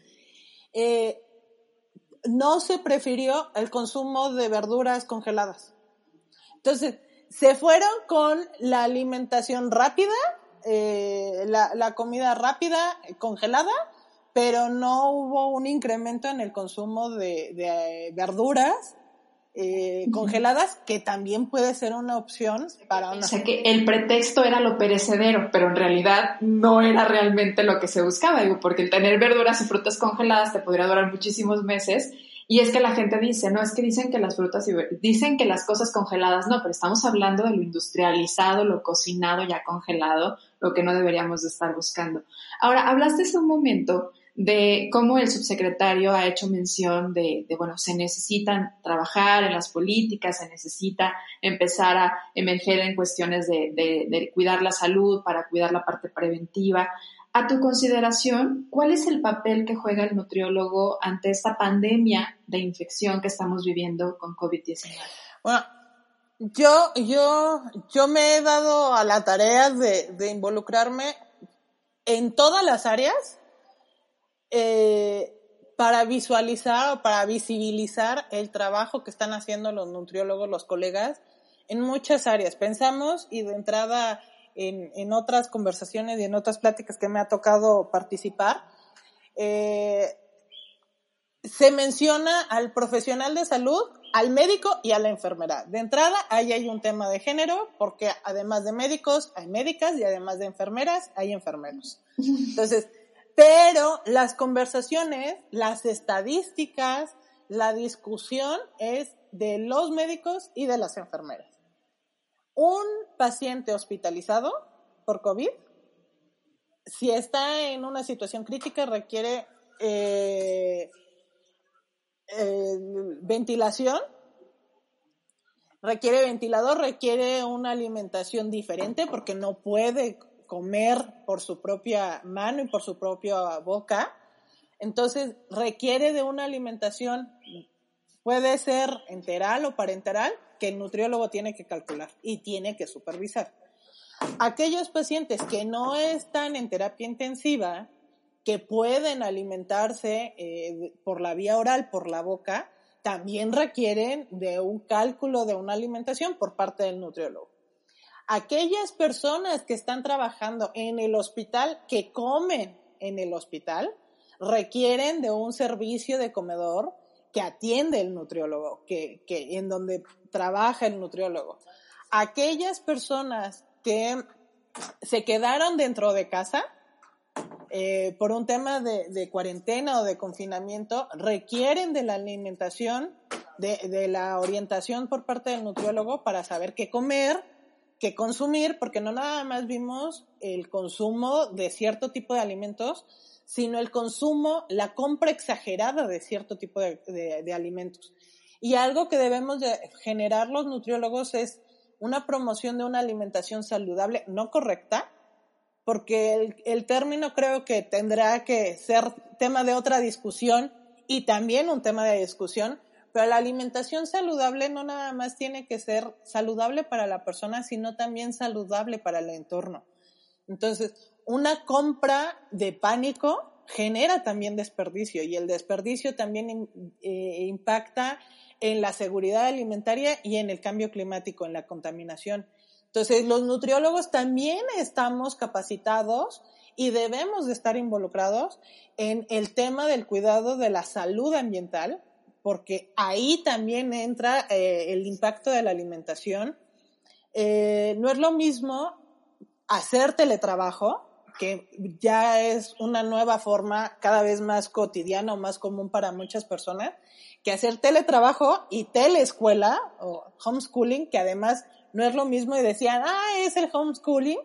eh, no se prefirió el consumo de verduras congeladas. Entonces, se fueron con la alimentación rápida, eh, la, la comida rápida, congelada, pero no hubo un incremento en el consumo de, de verduras eh, congeladas, que también puede ser una opción para una... O sea, que el pretexto era lo perecedero, pero en realidad no era realmente lo que se buscaba, digo, porque el tener verduras y frutas congeladas te podría durar muchísimos meses. Y es que la gente dice, no, es que dicen que las frutas dicen que las cosas congeladas no, pero estamos hablando de lo industrializado, lo cocinado ya congelado, lo que no deberíamos de estar buscando. Ahora, hablaste hace un momento de cómo el subsecretario ha hecho mención de, de, bueno, se necesitan trabajar en las políticas, se necesita empezar a emerger en cuestiones de, de, de, cuidar la salud, para cuidar la parte preventiva. A tu consideración, ¿cuál es el papel que juega el nutriólogo ante esta pandemia de infección que estamos viviendo con COVID-19? Bueno, yo, yo, yo me he dado a la tarea de, de involucrarme en todas las áreas eh, para visualizar o para visibilizar el trabajo que están haciendo los nutriólogos, los colegas, en muchas áreas. Pensamos y de entrada en, en otras conversaciones y en otras pláticas que me ha tocado participar, eh, se menciona al profesional de salud, al médico y a la enfermera. De entrada, ahí hay un tema de género, porque además de médicos, hay médicas y además de enfermeras, hay enfermeros. Entonces, pero las conversaciones, las estadísticas, la discusión es de los médicos y de las enfermeras. Un paciente hospitalizado por COVID, si está en una situación crítica, requiere eh, eh, ventilación, requiere ventilador, requiere una alimentación diferente porque no puede comer por su propia mano y por su propia boca. Entonces requiere de una alimentación, puede ser enteral o parenteral, que el nutriólogo tiene que calcular y tiene que supervisar. Aquellos pacientes que no están en terapia intensiva, que pueden alimentarse eh, por la vía oral, por la boca, también requieren de un cálculo de una alimentación por parte del nutriólogo. Aquellas personas que están trabajando en el hospital, que comen en el hospital, requieren de un servicio de comedor que atiende el nutriólogo, que, que en donde trabaja el nutriólogo. Aquellas personas que se quedaron dentro de casa, eh, por un tema de, cuarentena o de confinamiento, requieren de la alimentación, de, de, la orientación por parte del nutriólogo para saber qué comer, qué consumir, porque no nada más vimos el consumo de cierto tipo de alimentos, sino el consumo, la compra exagerada de cierto tipo de, alimentos. Y algo que debemos de generar los nutriólogos es una promoción de una alimentación saludable, no correcta, porque el, término creo que tendrá que ser tema de otra discusión y también un tema de discusión, pero la alimentación saludable no nada más tiene que ser saludable para la persona, sino también saludable para el entorno. Entonces, una compra de pánico genera también desperdicio y el desperdicio también eh, impacta en la seguridad alimentaria y en el cambio climático, en la contaminación. Entonces, los nutriólogos también estamos capacitados y debemos de estar involucrados en el tema del cuidado de la salud ambiental, porque ahí también entra eh, el impacto de la alimentación. Eh, no es lo mismo hacer teletrabajo, que ya es una nueva forma cada vez más cotidiana o más común para muchas personas, que hacer teletrabajo y teleescuela o homeschooling, que además no es lo mismo y decían, ah, es el homeschooling.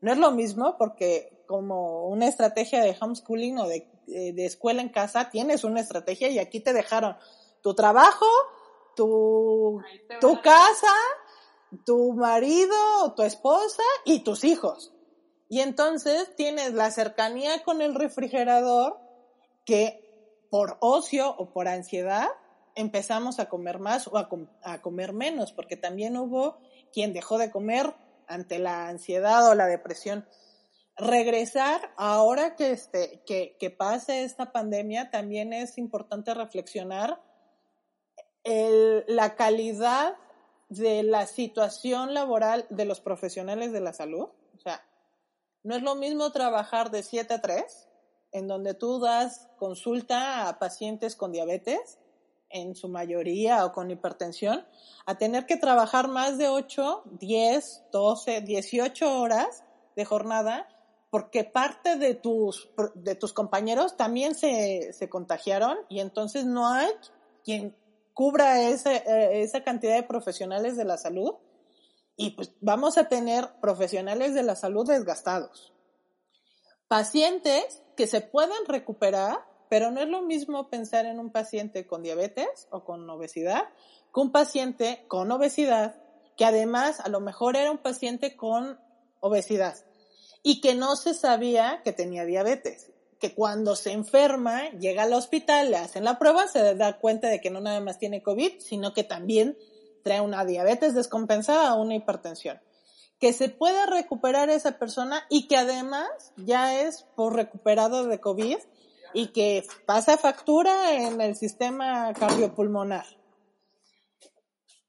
No es lo mismo porque como una estrategia de homeschooling o de, eh, de escuela en casa, tienes una estrategia y aquí te dejaron tu trabajo, tu, tu casa, tu marido, tu esposa y tus hijos. Y entonces tienes la cercanía con el refrigerador que por ocio o por ansiedad empezamos a comer más o a, a comer menos, porque también hubo quien dejó de comer ante la ansiedad o la depresión. Regresar, ahora que, este, que, que pase esta pandemia, también es importante reflexionar el, la calidad de la situación laboral de los profesionales de la salud. O sea, no es lo mismo trabajar de 7 a 3, en donde tú das consulta a pacientes con diabetes, en su mayoría o con hipertensión, a tener que trabajar más de 8, 10, 12, 18 horas de jornada porque parte de tus, de tus compañeros también se, se contagiaron y entonces no hay quien cubra ese, eh, esa cantidad de profesionales de la salud y pues vamos a tener profesionales de la salud desgastados. Pacientes que se pueden recuperar pero no es lo mismo pensar en un paciente con diabetes o con obesidad que un paciente con obesidad que además a lo mejor era un paciente con obesidad y que no se sabía que tenía diabetes. Que cuando se enferma, llega al hospital, le hacen la prueba, se da cuenta de que no nada más tiene COVID, sino que también trae una diabetes descompensada o una hipertensión. Que se puede recuperar esa persona y que además ya es por recuperado de COVID y que pasa factura en el sistema cardiopulmonar.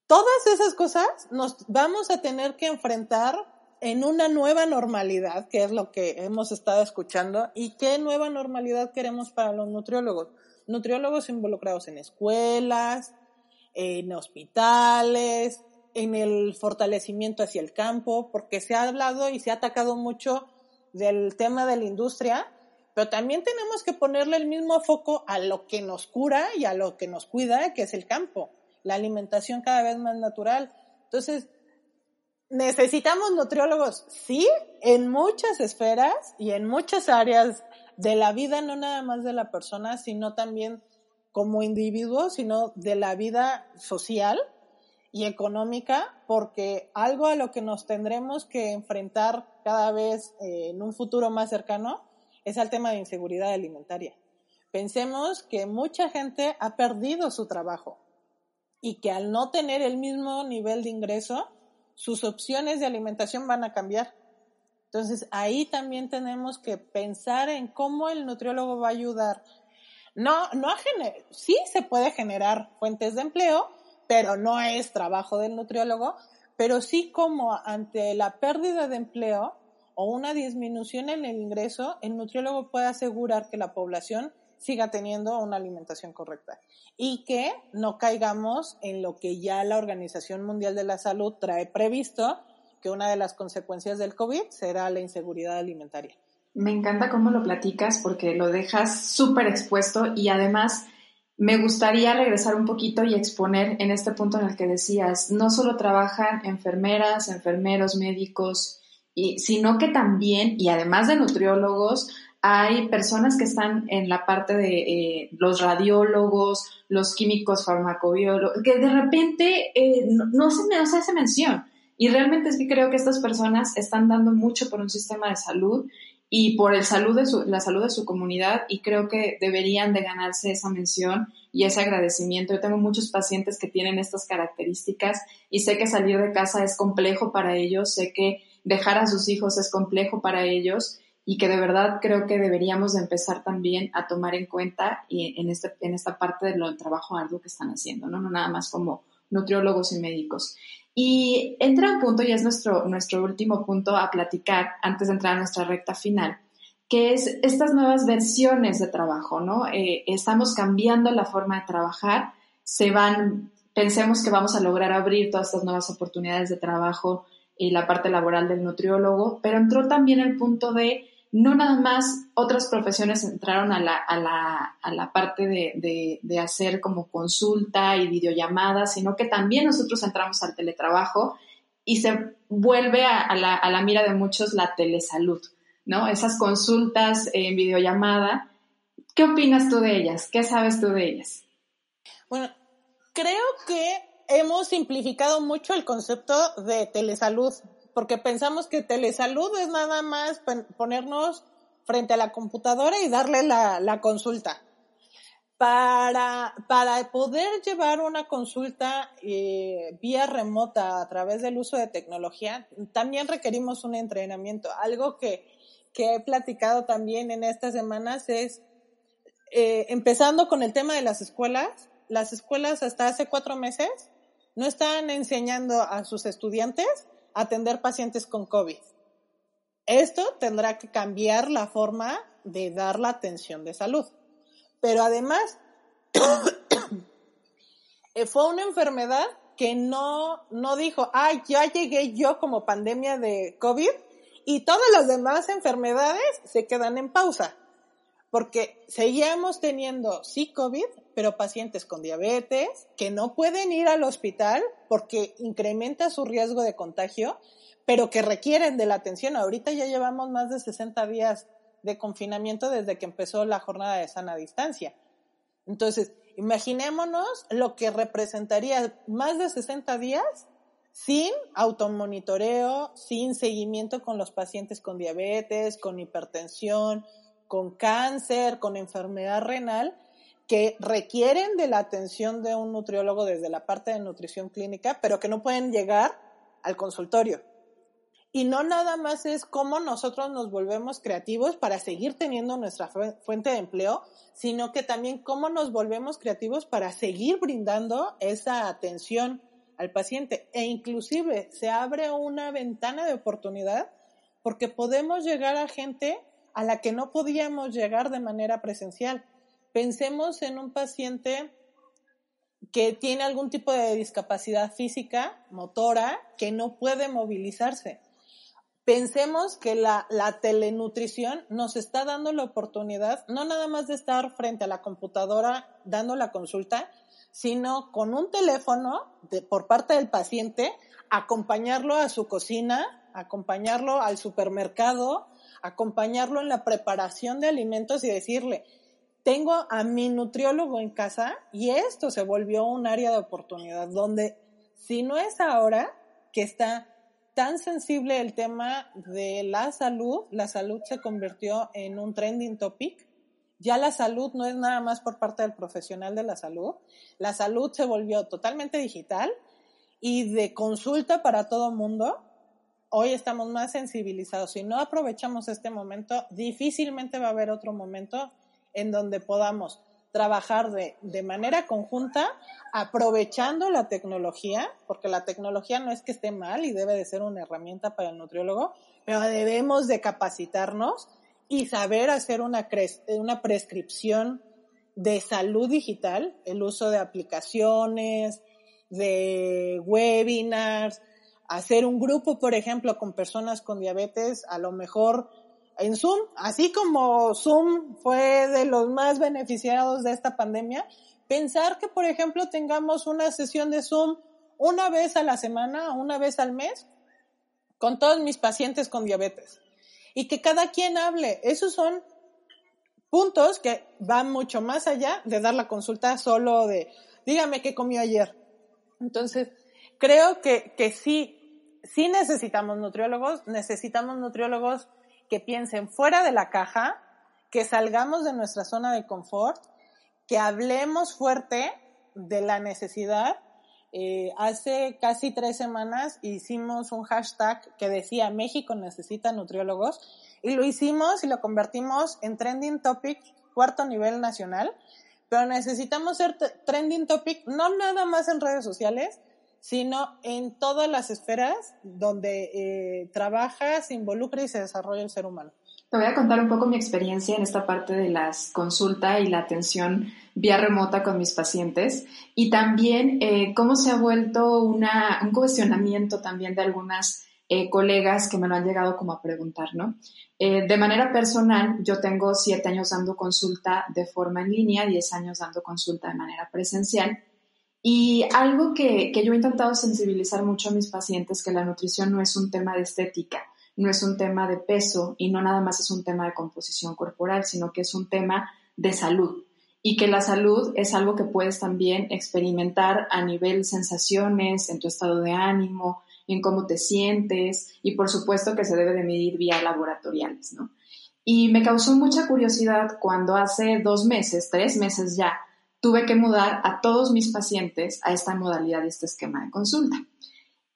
Todas esas cosas nos vamos a tener que enfrentar en una nueva normalidad, que es lo que hemos estado escuchando, y qué nueva normalidad queremos para los nutriólogos. Nutriólogos involucrados en escuelas, en hospitales, en el fortalecimiento hacia el campo, porque se ha hablado y se ha atacado mucho del tema de la industria, pero también tenemos que ponerle el mismo foco a lo que nos cura y a lo que nos cuida, que es el campo, la alimentación cada vez más natural. Entonces, necesitamos nutriólogos, sí, en muchas esferas y en muchas áreas de la vida, no nada más de la persona, sino también como individuo, sino de la vida social y económica, porque algo a lo que nos tendremos que enfrentar cada vez eh, en un futuro más cercano es al tema de inseguridad alimentaria. Pensemos que mucha gente ha perdido su trabajo y que al no tener el mismo nivel de ingreso, sus opciones de alimentación van a cambiar. Entonces ahí también tenemos que pensar en cómo el nutriólogo va a ayudar. No, no a sí se puede generar fuentes de empleo, pero no es trabajo del nutriólogo, pero sí como ante la pérdida de empleo, o una disminución en el ingreso, el nutriólogo puede asegurar que la población siga teniendo una alimentación correcta y que no caigamos en lo que ya la Organización Mundial de la Salud trae previsto, que una de las consecuencias del COVID será la inseguridad alimentaria. Me encanta cómo lo platicas porque lo dejas súper expuesto y además me gustaría regresar un poquito y exponer en este punto en el que decías, no solo trabajan enfermeras, enfermeros, médicos, y, sino que también, y además de nutriólogos, hay personas que están en la parte de eh, los radiólogos, los químicos farmacobiólogos, que de repente eh, no, se, no se hace mención. Y realmente es creo que estas personas están dando mucho por un sistema de salud y por el salud de su, la salud de su comunidad y creo que deberían de ganarse esa mención y ese agradecimiento. Yo tengo muchos pacientes que tienen estas características y sé que salir de casa es complejo para ellos, sé que dejar a sus hijos es complejo para ellos y que de verdad creo que deberíamos de empezar también a tomar en cuenta y en, este, en esta parte del trabajo arduo que están haciendo, ¿no? no nada más como nutriólogos y médicos. Y entra un punto, y es nuestro, nuestro último punto a platicar antes de entrar a nuestra recta final, que es estas nuevas versiones de trabajo, ¿no? Eh, estamos cambiando la forma de trabajar, se van, pensemos que vamos a lograr abrir todas estas nuevas oportunidades de trabajo y la parte laboral del nutriólogo, pero entró también el punto de no nada más otras profesiones entraron a la, a la, a la parte de, de, hacer como consulta y videollamada, sino que también nosotros entramos al teletrabajo y se vuelve a, a, la, a la mira de muchos la telesalud, ¿no? Esas consultas en videollamada. ¿Qué opinas tú de ellas? ¿Qué sabes tú de ellas? Bueno, creo que hemos simplificado mucho el concepto de telesalud, porque pensamos que telesalud es nada más ponernos frente a la computadora y darle la, la consulta. Para, para poder llevar una consulta eh, vía remota a través del uso de tecnología, también requerimos un entrenamiento. Algo que, que he platicado también en estas semanas es, eh, empezando con el tema de las escuelas, las escuelas hasta hace cuatro meses no están enseñando a sus estudiantes atender pacientes con COVID. Esto tendrá que cambiar la forma de dar la atención de salud. Pero además, fue una enfermedad que no, no dijo, ay, ya llegué yo como pandemia de COVID y todas las demás enfermedades se quedan en pausa. Porque seguíamos teniendo, sí, COVID, pero pacientes con diabetes que no pueden ir al hospital porque incrementa su riesgo de contagio, pero que requieren de la atención. Ahorita ya llevamos más de 60 días de confinamiento desde que empezó la jornada de sana distancia. Entonces, imaginémonos lo que representaría más de 60 días sin automonitoreo, sin seguimiento con los pacientes con diabetes, con hipertensión, con cáncer, con enfermedad renal, que requieren de la atención de un nutriólogo desde la parte de nutrición clínica, pero que no pueden llegar al consultorio. Y no nada más es cómo nosotros nos volvemos creativos para seguir teniendo nuestra fuente de empleo, sino que también cómo nos volvemos creativos para seguir brindando esa atención al paciente. E inclusive se abre una ventana de oportunidad porque podemos llegar a gente a la que no podíamos llegar de manera presencial. Pensemos en un paciente que tiene algún tipo de discapacidad física, motora, que no puede movilizarse. Pensemos que la, telenutrición nos está dando la oportunidad no nada más de estar frente a la computadora dando la consulta, sino con un teléfono por parte del paciente, acompañarlo a su cocina, acompañarlo al supermercado, acompañarlo en la preparación de alimentos y decirle, tengo a mi nutriólogo en casa y esto se volvió un área de oportunidad donde si no es ahora que está tan sensible el tema de la salud, la salud se convirtió en un trending topic. Ya la salud no es nada más por parte del profesional de la salud, la salud se volvió totalmente digital y de consulta para todo mundo. Hoy estamos más sensibilizados. Si no aprovechamos este momento, difícilmente va a haber otro momento en donde podamos trabajar de, de, manera conjunta, aprovechando la tecnología, porque la tecnología no es que esté mal y debe de ser una herramienta para el nutriólogo, pero debemos de capacitarnos y saber hacer una, una prescripción de salud digital, el uso de aplicaciones, de webinars, hacer un grupo, por ejemplo, con personas con diabetes, a lo mejor en Zoom, así como Zoom fue de los más beneficiados de esta pandemia, pensar que, por ejemplo, tengamos una sesión de Zoom una vez a la semana, una vez al mes, con todos mis pacientes con diabetes. Y que cada quien hable. Esos son puntos que van mucho más allá de dar la consulta solo de, dígame qué comió ayer. Entonces, creo que, que sí, sí necesitamos nutriólogos, necesitamos nutriólogos que piensen fuera de la caja, que salgamos de nuestra zona de confort, que hablemos fuerte de la necesidad. Eh, hace casi tres semanas hicimos un hashtag que decía México necesita nutriólogos y lo hicimos y lo convertimos en trending topic cuarto nivel nacional, pero necesitamos ser trending topic no nada más en redes sociales, sino en todas las esferas donde eh, trabaja, se involucra y se desarrolla el ser humano. Te voy a contar un poco mi experiencia en esta parte de las consulta y la atención vía remota con mis pacientes y también eh, cómo se ha vuelto una, un cuestionamiento también de algunas eh, colegas que me lo han llegado como a preguntar, ¿no? de manera personal, yo tengo siete años dando consulta de forma en línea, diez años dando consulta de manera presencial y algo que, yo he intentado sensibilizar mucho a mis pacientes, que la nutrición no es un tema de estética, no es un tema de peso y no nada más es un tema de composición corporal, sino que es un tema de salud. Y que la salud es algo que puedes también experimentar a nivel sensaciones, en tu estado de ánimo, en cómo te sientes y por supuesto que se debe de medir vía laboratoriales, ¿no? Y me causó mucha curiosidad cuando hace dos meses, tres meses ya, tuve que mudar a todos mis pacientes a esta modalidad y este esquema de consulta.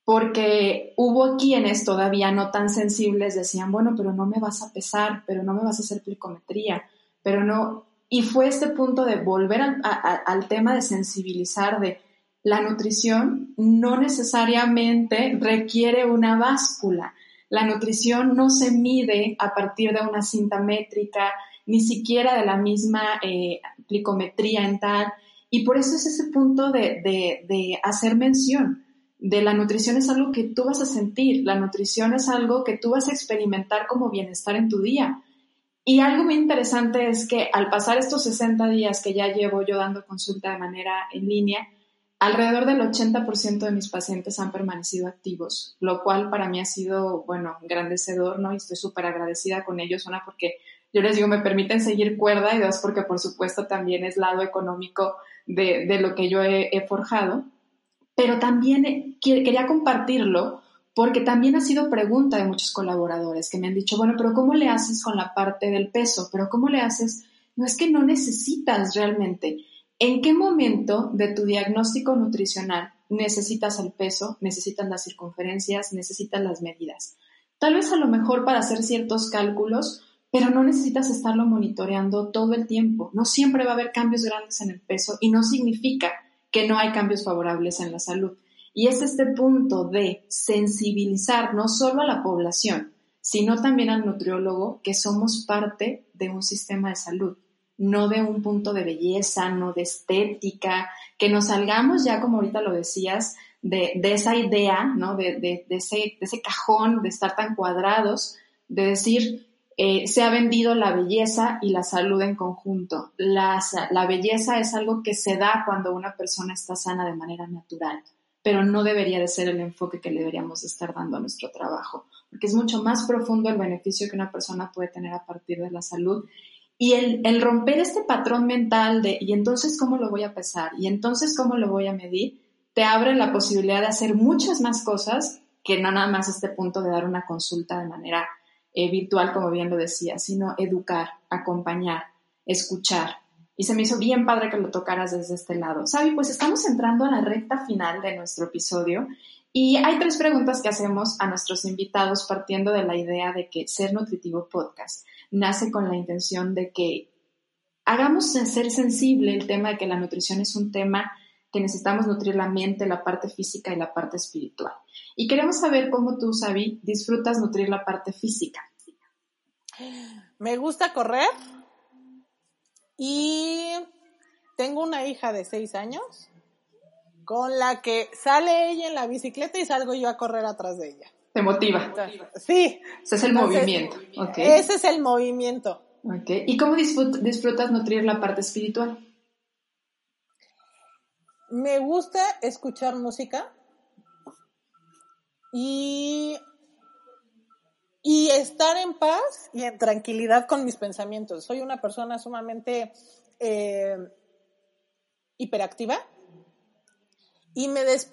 Porque hubo quienes todavía no tan sensibles decían, bueno, pero no me vas a pesar, pero no me vas a hacer plicometría, pero no. Y fue este punto de volver al tema de sensibilizar de la nutrición no necesariamente requiere una báscula. La nutrición no se mide a partir de una cinta métrica, ni siquiera de la misma eh, plicometría en tal. Y por eso es ese punto de, de, hacer mención de la nutrición es algo que tú vas a sentir, la nutrición es algo que tú vas a experimentar como bienestar en tu día. Y algo muy interesante es que al pasar estos 60 días que ya llevo yo dando consulta de manera en línea, alrededor del 80% de mis pacientes han permanecido activos, lo cual para mí ha sido, bueno, engrandecedor, ¿no? Y estoy súper agradecida con ellos, una porque yo les digo, me permiten seguir cuerda y dos, porque por supuesto también es lado económico de, lo que yo he, forjado. pero también eh, quería compartirlo porque también ha sido pregunta de muchos colaboradores que me han dicho, bueno, pero ¿cómo le haces con la parte del peso? Pero ¿cómo le haces? No es que no necesitas realmente. ¿En qué momento de tu diagnóstico nutricional necesitas el peso, necesitas las circunferencias, necesitas las medidas? Tal vez a lo mejor para hacer ciertos cálculos, pero no necesitas estarlo monitoreando todo el tiempo. No siempre va a haber cambios grandes en el peso y no significa que no hay cambios favorables en la salud. Y es este punto de sensibilizar no solo a la población, sino también al nutriólogo que somos parte de un sistema de salud, no de un punto de belleza, no de estética, que nos salgamos ya, como ahorita lo decías, de, esa idea, ¿no? De, ese, de ese cajón de estar tan cuadrados, de decir, eh, se ha vendido la belleza y la salud en conjunto. La, belleza es algo que se da cuando una persona está sana de manera natural pero no debería de ser el enfoque que le deberíamos estar dando a nuestro trabajo, porque es mucho más profundo el beneficio que una persona puede tener a partir de la salud. Y el, romper este patrón mental de, ¿y entonces cómo lo voy a pesar? ¿Y entonces cómo lo voy a medir? Te abre la posibilidad de hacer muchas más cosas que no nada más este punto de dar una consulta de manera eh, virtual, como bien lo decía, sino educar, acompañar, escuchar, y se me hizo bien padre que lo tocaras desde este lado. Sabi, pues estamos entrando a la recta final de nuestro episodio y hay tres preguntas que hacemos a nuestros invitados partiendo de la idea de que Ser Nutritivo Podcast nace con la intención de que hagamos ser sensible el tema de que la nutrición es un tema que necesitamos nutrir la mente, la parte física y la parte espiritual. Y queremos saber cómo tú, Sabi, disfrutas nutrir la parte física. Me gusta correr, y tengo una hija de seis años con la que sale ella en la bicicleta y salgo yo a correr atrás de ella. ¿Te motiva? sí. Ese es el movimiento. Ese es el movimiento. ¿Y cómo disfrutas nutrir la parte espiritual? Me gusta escuchar música y y estar en paz y en tranquilidad con mis pensamientos. Soy una persona sumamente eh, hiperactiva y me despierto